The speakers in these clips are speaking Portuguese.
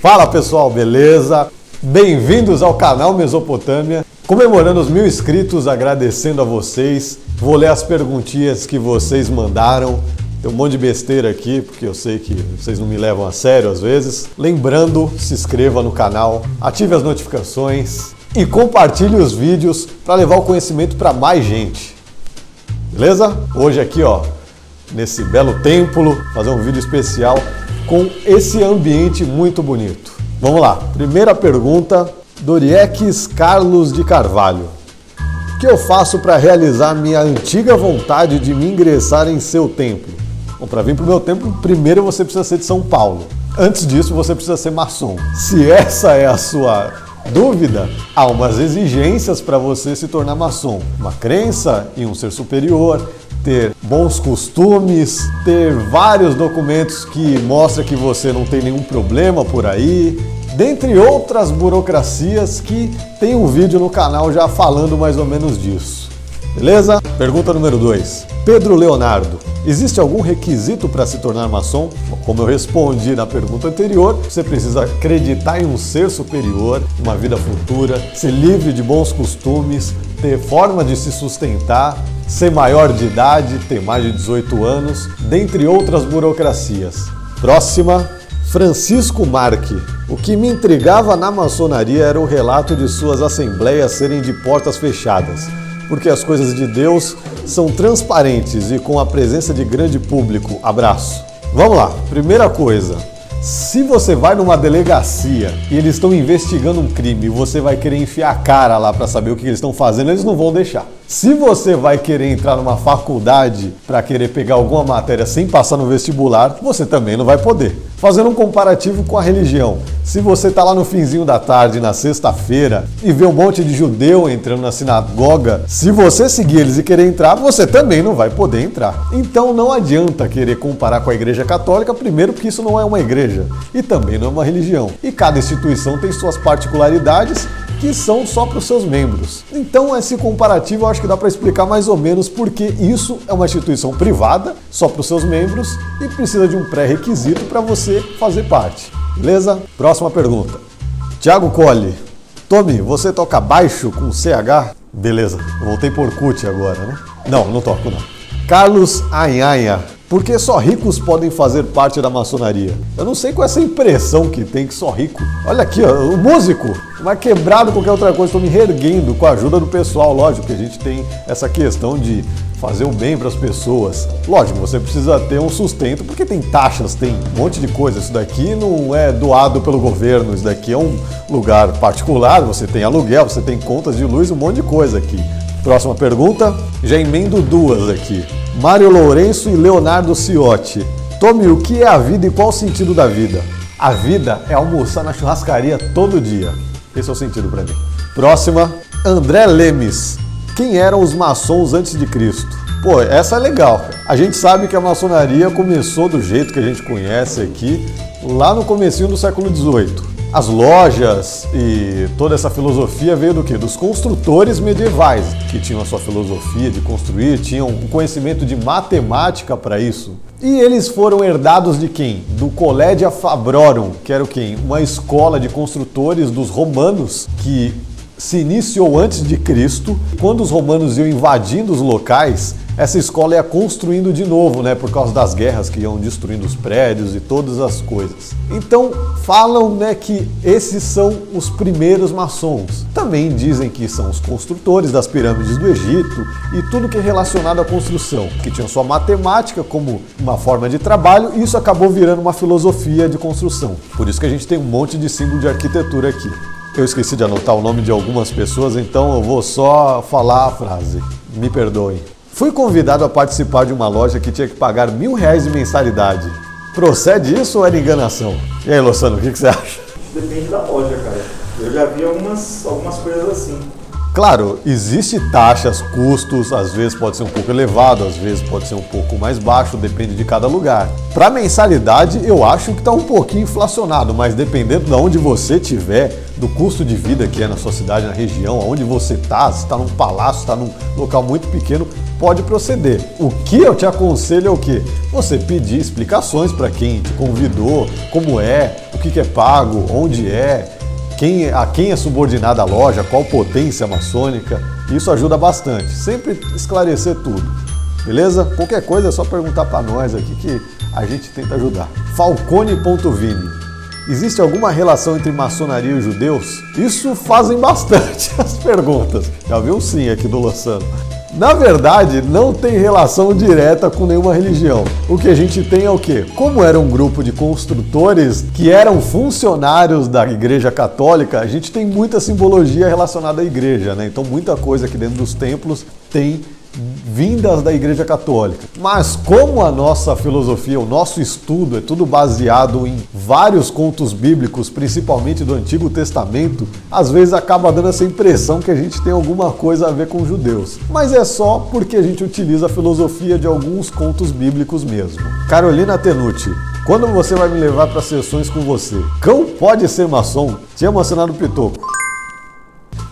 Fala pessoal, beleza? Bem-vindos ao canal Mesopotâmia. Comemorando os mil inscritos, agradecendo a vocês. Vou ler as perguntinhas que vocês mandaram. Tem um monte de besteira aqui, porque eu sei que vocês não me levam a sério às vezes. Lembrando, se inscreva no canal, ative as notificações e compartilhe os vídeos para levar o conhecimento para mais gente. Beleza? Hoje aqui, ó, nesse belo templo, fazer um vídeo especial com esse ambiente muito bonito. Vamos lá. Primeira pergunta, Dorieques Carlos de Carvalho. O que eu faço para realizar minha antiga vontade de me ingressar em seu templo? Bom, para vir para o meu templo, primeiro você precisa ser de São Paulo. Antes disso, você precisa ser maçom. Se essa é a sua dúvida, há umas exigências para você se tornar maçom. Uma crença em um ser superior, ter bons costumes, ter vários documentos que mostram que você não tem nenhum problema por aí, dentre outras burocracias que tem um vídeo no canal já falando mais ou menos disso. Beleza? Pergunta número 2. Pedro Leonardo, existe algum requisito para se tornar maçom? Como eu respondi na pergunta anterior, você precisa acreditar em um ser superior, uma vida futura, ser livre de bons costumes, ter forma de se sustentar, ser maior de idade, ter mais de 18 anos, dentre outras burocracias. Próxima, Francisco Marque. O que me intrigava na maçonaria era o relato de suas assembleias serem de portas fechadas, porque as coisas de Deus são transparentes e com a presença de grande público. Abraço. Vamos lá, primeira coisa, se você vai numa delegacia e eles estão investigando um crime e você vai querer enfiar a cara lá para saber o que eles estão fazendo, eles não vão deixar. Se você vai querer entrar numa faculdade para querer pegar alguma matéria sem passar no vestibular, você também não vai poder. Fazendo um comparativo com a religião, se você está lá no finzinho da tarde, na sexta-feira, e vê um monte de judeu entrando na sinagoga, se você seguir eles e querer entrar, você também não vai poder entrar. Então não adianta querer comparar com a Igreja Católica, primeiro porque isso não é uma igreja e também não é uma religião. E cada instituição tem suas particularidades que são só para os seus membros. Então, esse comparativo eu acho que dá para explicar mais ou menos porque isso é uma instituição privada, só para os seus membros, e precisa de um pré-requisito para você fazer parte. Beleza? Próxima pergunta. Tiago Colli. Tommy, você toca baixo com CH? Beleza, voltei por CUT agora, né? Não, não toco não. Carlos Anhanha. Por que só ricos podem fazer parte da maçonaria? Eu não sei com essa impressão que tem que só rico. Olha aqui, ó, o músico, vai quebrado qualquer outra coisa, estou me reerguendo com a ajuda do pessoal. Lógico que a gente tem essa questão de fazer o bem para as pessoas. Lógico, você precisa ter um sustento, porque tem taxas, tem um monte de coisa. Isso daqui não é doado pelo governo, isso daqui é um lugar particular, você tem aluguel, você tem contas de luz, um monte de coisa aqui. Próxima pergunta, já emendo duas aqui. Mário Lourenço e Leonardo Ciotti. Tome, o que é a vida e qual o sentido da vida? A vida é almoçar na churrascaria todo dia. Esse é o sentido para mim. Próxima, André Lemes. Quem eram os maçons antes de Cristo? Pô, essa é legal. A gente sabe que a maçonaria começou do jeito que a gente conhece aqui, lá no comecinho do século XVIII. As lojas e toda essa filosofia veio do que? Dos construtores medievais, que tinham a sua filosofia de construir, tinham um conhecimento de matemática para isso. E eles foram herdados de quem? Do Collegia Fabrorum, que era o quem? Uma escola de construtores dos romanos que se iniciou antes de Cristo. Quando os romanos iam invadindo os locais, essa escola ia construindo de novo, né, por causa das guerras que iam destruindo os prédios e todas as coisas. Então, falam, né, que esses são os primeiros maçons. Também dizem que são os construtores das pirâmides do Egito e tudo que é relacionado à construção, que tinham sua matemática como uma forma de trabalho, e isso acabou virando uma filosofia de construção. Por isso que a gente tem um monte de símbolo de arquitetura aqui. Eu esqueci de anotar o nome de algumas pessoas, então eu vou só falar a frase. Me perdoem. Fui convidado a participar de uma loja que tinha que pagar mil reais de mensalidade. Procede isso ou era enganação? E aí, Loçano, o que, que você acha? Depende da loja, cara. Eu já vi algumas, algumas coisas assim. Claro, existe taxas, custos, às vezes pode ser um pouco elevado, às vezes pode ser um pouco mais baixo, depende de cada lugar. Para mensalidade, eu acho que está um pouquinho inflacionado, mas dependendo de onde você estiver, do custo de vida que é na sua cidade, na região, onde você está, se está num palácio, está num local muito pequeno, pode proceder. O que eu te aconselho é o que? Você pedir explicações para quem te convidou, como é, o que, que é pago, onde é, quem, a quem é subordinada a loja, qual potência maçônica. Isso ajuda bastante. Sempre esclarecer tudo. Beleza? Qualquer coisa é só perguntar para nós aqui que a gente tenta ajudar. Falcone.vini Existe alguma relação entre maçonaria e judeus? Isso fazem bastante as perguntas. Já viu sim aqui do Lossano. Na verdade, não tem relação direta com nenhuma religião. O que a gente tem é o quê? Como era um grupo de construtores que eram funcionários da Igreja Católica, a gente tem muita simbologia relacionada à igreja, né? Então muita coisa aqui dentro dos templos tem vindas da Igreja Católica. Mas como a nossa filosofia, o nosso estudo é tudo baseado em vários contos bíblicos, principalmente do Antigo Testamento, às vezes acaba dando essa impressão que a gente tem alguma coisa a ver com judeus. Mas é só porque a gente utiliza a filosofia de alguns contos bíblicos mesmo. Carolina Tenucci, quando você vai me levar para sessões com você? Cão pode ser maçom? Tinha emocionado o Pitoco.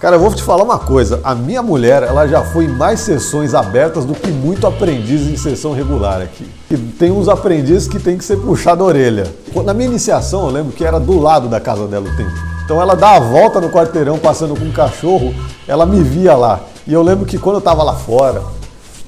Cara, eu vou te falar uma coisa. A minha mulher, ela já foi em mais sessões abertas do que muito aprendiz em sessão regular aqui. E tem uns aprendizes que tem que ser puxado a orelha. Na minha iniciação, eu lembro que era do lado da casa dela o tempo. Então ela dá a volta no quarteirão passando com um cachorro, ela me via lá. E eu lembro que quando eu tava lá fora,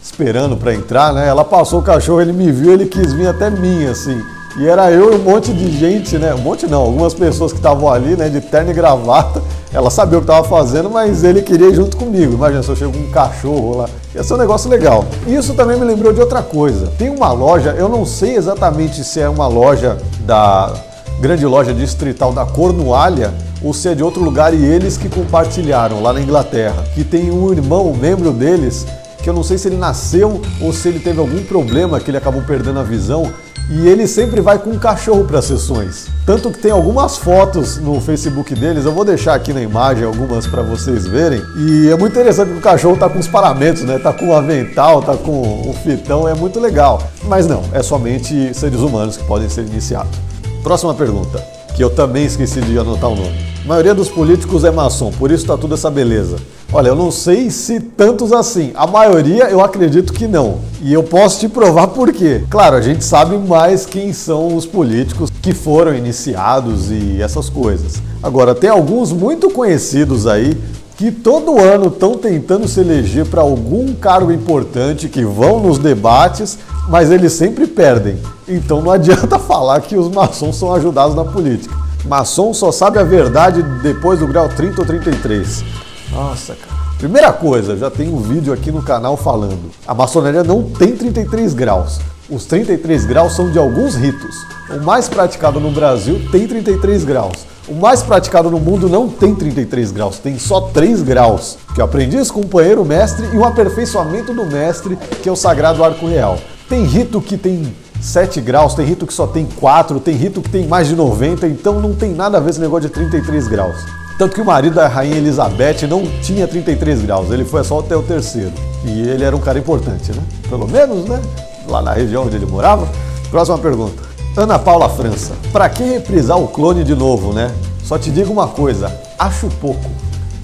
esperando para entrar, né? Ela passou o cachorro, ele me viu, ele quis vir até mim, assim. E era eu e um monte de gente, né? Um monte não, algumas pessoas que estavam ali, né, de terno e gravata. Ela sabia o que estava fazendo, mas ele queria ir junto comigo. Imagina se eu chego com um cachorro lá. Ia ser um negócio legal. Isso também me lembrou de outra coisa. Tem uma loja, eu não sei exatamente se é uma loja da grande loja distrital da Cornualha ou se é de outro lugar e eles que compartilharam lá na Inglaterra. Que tem um irmão, um membro deles, que eu não sei se ele nasceu ou se ele teve algum problema que ele acabou perdendo a visão e ele sempre vai com um cachorro para as sessões. Tanto que tem algumas fotos no Facebook deles, eu vou deixar aqui na imagem algumas para vocês verem. E é muito interessante que o cachorro tá com os paramentos, né? Tá com o avental, tá com o fitão, é muito legal. Mas não, é somente seres humanos que podem ser iniciados. Próxima pergunta, que eu também esqueci de anotar o nome. A maioria dos políticos é maçom, por isso tá tudo essa beleza. Olha, eu não sei se tantos assim. A maioria eu acredito que não. E eu posso te provar por quê. Claro, a gente sabe mais quem são os políticos que foram iniciados e essas coisas. Agora, tem alguns muito conhecidos aí que todo ano estão tentando se eleger para algum cargo importante, que vão nos debates, mas eles sempre perdem. Então não adianta falar que os maçons são ajudados na política. Maçom só sabe a verdade depois do grau 30 ou 33. Nossa, cara. Primeira coisa, já tem um vídeo aqui no canal falando. A maçonaria não tem 33 graus. Os 33 graus são de alguns ritos. O mais praticado no Brasil tem 33 graus. O mais praticado no mundo não tem 33 graus, tem só 3 graus. Que eu aprendi isso com o companheiro mestre e um aperfeiçoamento do mestre, que é o sagrado arco real. Tem rito que tem 7 graus, tem rito que só tem 4, tem rito que tem mais de 90, então não tem nada a ver esse negócio de 33 graus. Tanto que o marido da rainha Elizabeth não tinha 33 graus, ele foi só até o terceiro. E ele era um cara importante, né? Pelo menos, né? Lá na região onde ele morava. Próxima pergunta. Ana Paula França. Para que reprisar o clone de novo, né? Só te digo uma coisa, acho pouco.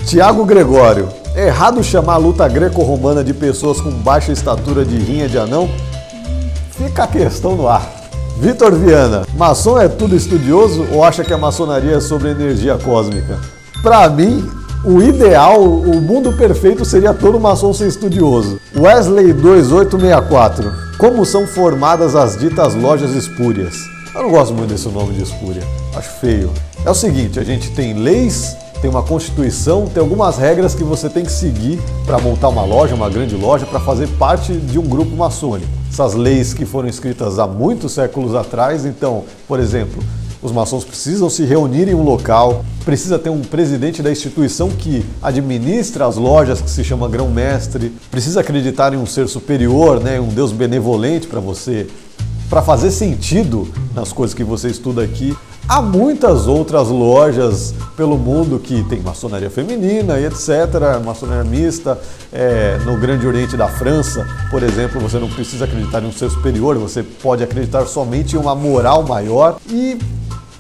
Tiago Gregório. É errado chamar a luta greco-romana de pessoas com baixa estatura de rinha de anão? Fica a questão no ar. Vitor Viana, maçom é tudo estudioso ou acha que a maçonaria é sobre energia cósmica? Para mim, o ideal, o mundo perfeito seria todo maçom ser estudioso. Wesley 2864. Como são formadas as ditas lojas espúrias? Eu não gosto muito desse nome de espúria. Acho feio. É o seguinte, a gente tem leis, tem uma constituição, tem algumas regras que você tem que seguir para montar uma loja, uma grande loja, para fazer parte de um grupo maçônico. Essas leis que foram escritas há muitos séculos atrás, então, por exemplo, os maçons precisam se reunir em um local, precisa ter um presidente da instituição que administra as lojas, que se chama grão-mestre, precisa acreditar em um ser superior, né, um Deus benevolente para você, para fazer sentido nas coisas que você estuda aqui. Há muitas outras lojas pelo mundo que tem maçonaria feminina e etc., maçonaria mista. É, no Grande Oriente da França, por exemplo, você não precisa acreditar em um ser superior, você pode acreditar somente em uma moral maior e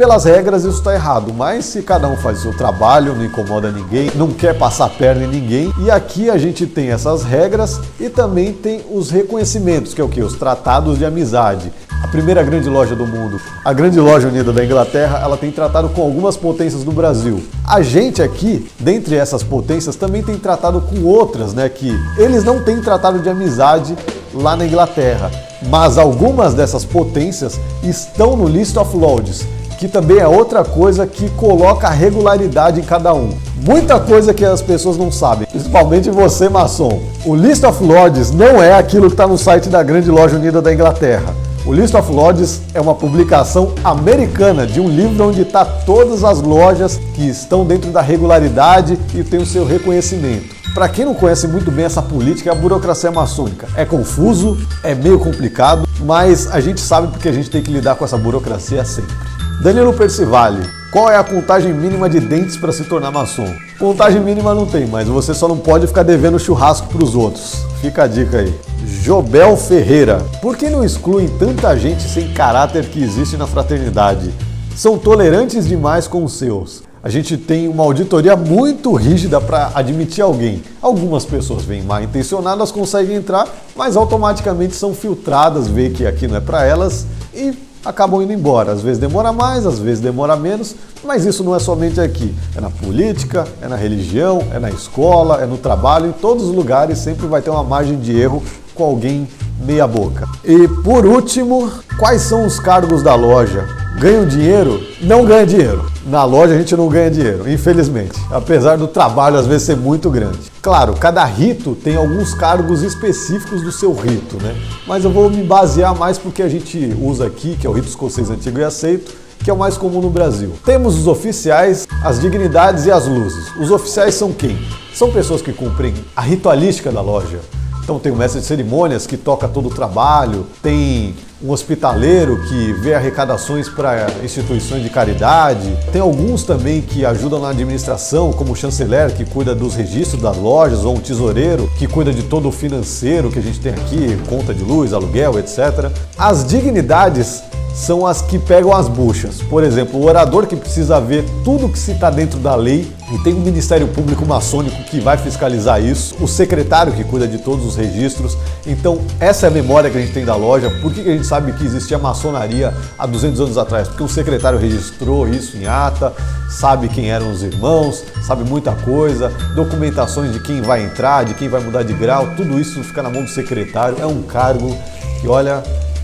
pelas regras isso está errado, mas se cada um faz o seu trabalho, não incomoda ninguém, não quer passar perna em ninguém, e aqui a gente tem essas regras e também tem os reconhecimentos, que é o que? Os tratados de amizade. A primeira grande loja do mundo, a Grande Loja Unida da Inglaterra, ela tem tratado com algumas potências do Brasil. A gente aqui, dentre essas potências, também tem tratado com outras, né? Que eles não têm tratado de amizade lá na Inglaterra, mas algumas dessas potências estão no List of Lords, que também é outra coisa que coloca regularidade em cada um. Muita coisa que as pessoas não sabem, principalmente você, maçom. O List of Lords não é aquilo que está no site da Grande Loja Unida da Inglaterra. O List of Lodges é uma publicação americana de um livro onde está todas as lojas que estão dentro da regularidade e tem o seu reconhecimento. Para quem não conhece muito bem essa política, a burocracia maçônica é confuso, é meio complicado, mas a gente sabe porque a gente tem que lidar com essa burocracia sempre. Danilo Percivale, qual é a contagem mínima de dentes para se tornar maçom? Contagem mínima não tem, mas você só não pode ficar devendo churrasco para os outros. Fica a dica aí. Jobel Ferreira. Por que não excluem tanta gente sem caráter que existe na fraternidade? São tolerantes demais com os seus. A gente tem uma auditoria muito rígida para admitir alguém. Algumas pessoas vêm mal intencionadas, conseguem entrar, mas automaticamente são filtradas, vê que aqui não é para elas e acabam indo embora. Às vezes demora mais, às vezes demora menos, mas isso não é somente aqui. É na política, é na religião, é na escola, é no trabalho, em todos os lugares sempre vai ter uma margem de erro com alguém meia boca. E por último, quais são os cargos da loja? Ganham dinheiro? Não ganha dinheiro. Na loja a gente não ganha dinheiro, infelizmente, apesar do trabalho às vezes ser muito grande. Claro, cada rito tem alguns cargos específicos do seu rito, né? Mas eu vou me basear mais porque a gente usa aqui, que é o rito escocês antigo e aceito, que é o mais comum no Brasil. Temos os oficiais, as dignidades e as luzes. Os oficiais são quem? São pessoas que cumprem a ritualística da loja, então tem o mestre de cerimônias que toca todo o trabalho, tem um hospitaleiro que vê arrecadações para instituições de caridade, tem alguns também que ajudam na administração, como o chanceler que cuida dos registros das lojas, ou um tesoureiro que cuida de todo o financeiro que a gente tem aqui, conta de luz, aluguel, etc. As dignidades são as que pegam as buchas. Por exemplo, o orador que precisa ver tudo que se está dentro da lei e tem um Ministério Público maçônico que vai fiscalizar isso, o secretário que cuida de todos os registros. Então, essa é a memória que a gente tem da loja. Por que a gente sabe que existia maçonaria há 200 anos atrás? Porque o secretário registrou isso em ata, sabe quem eram os irmãos, sabe muita coisa, documentações de quem vai entrar, de quem vai mudar de grau, tudo isso fica na mão do secretário. É um cargo que, olha,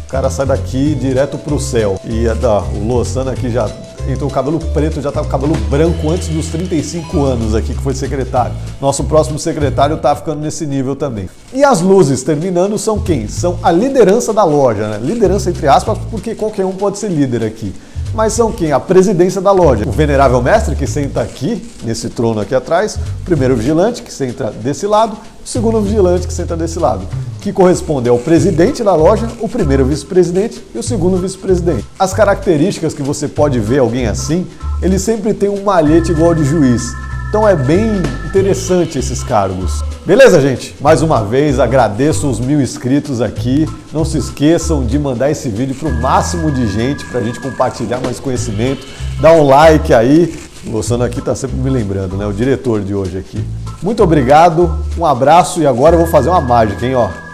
o cara sai daqui direto pro céu. E da, o Loçana aqui já entrou o cabelo preto, já tá com cabelo branco antes dos 35 anos aqui, que foi secretário. Nosso próximo secretário tá ficando nesse nível também. E as luzes, terminando, são quem? São a liderança da loja, né? Liderança entre aspas, porque qualquer um pode ser líder aqui. Mas são quem? A presidência da loja. O venerável mestre, que senta aqui, nesse trono aqui atrás, o primeiro vigilante, que senta desse lado, o segundo vigilante, que senta desse lado que corresponde ao presidente da loja, o primeiro vice-presidente e o segundo vice-presidente. As características que você pode ver alguém assim, ele sempre tem um malhete igual de juiz. Então é bem interessante esses cargos. Beleza, gente? Mais uma vez agradeço os mil inscritos aqui. Não se esqueçam de mandar esse vídeo para o máximo de gente para a gente compartilhar mais conhecimento. Dá um like aí. O Luciano aqui está sempre me lembrando, né? O diretor de hoje aqui. Muito obrigado, um abraço e agora eu vou fazer uma mágica, hein? Ó.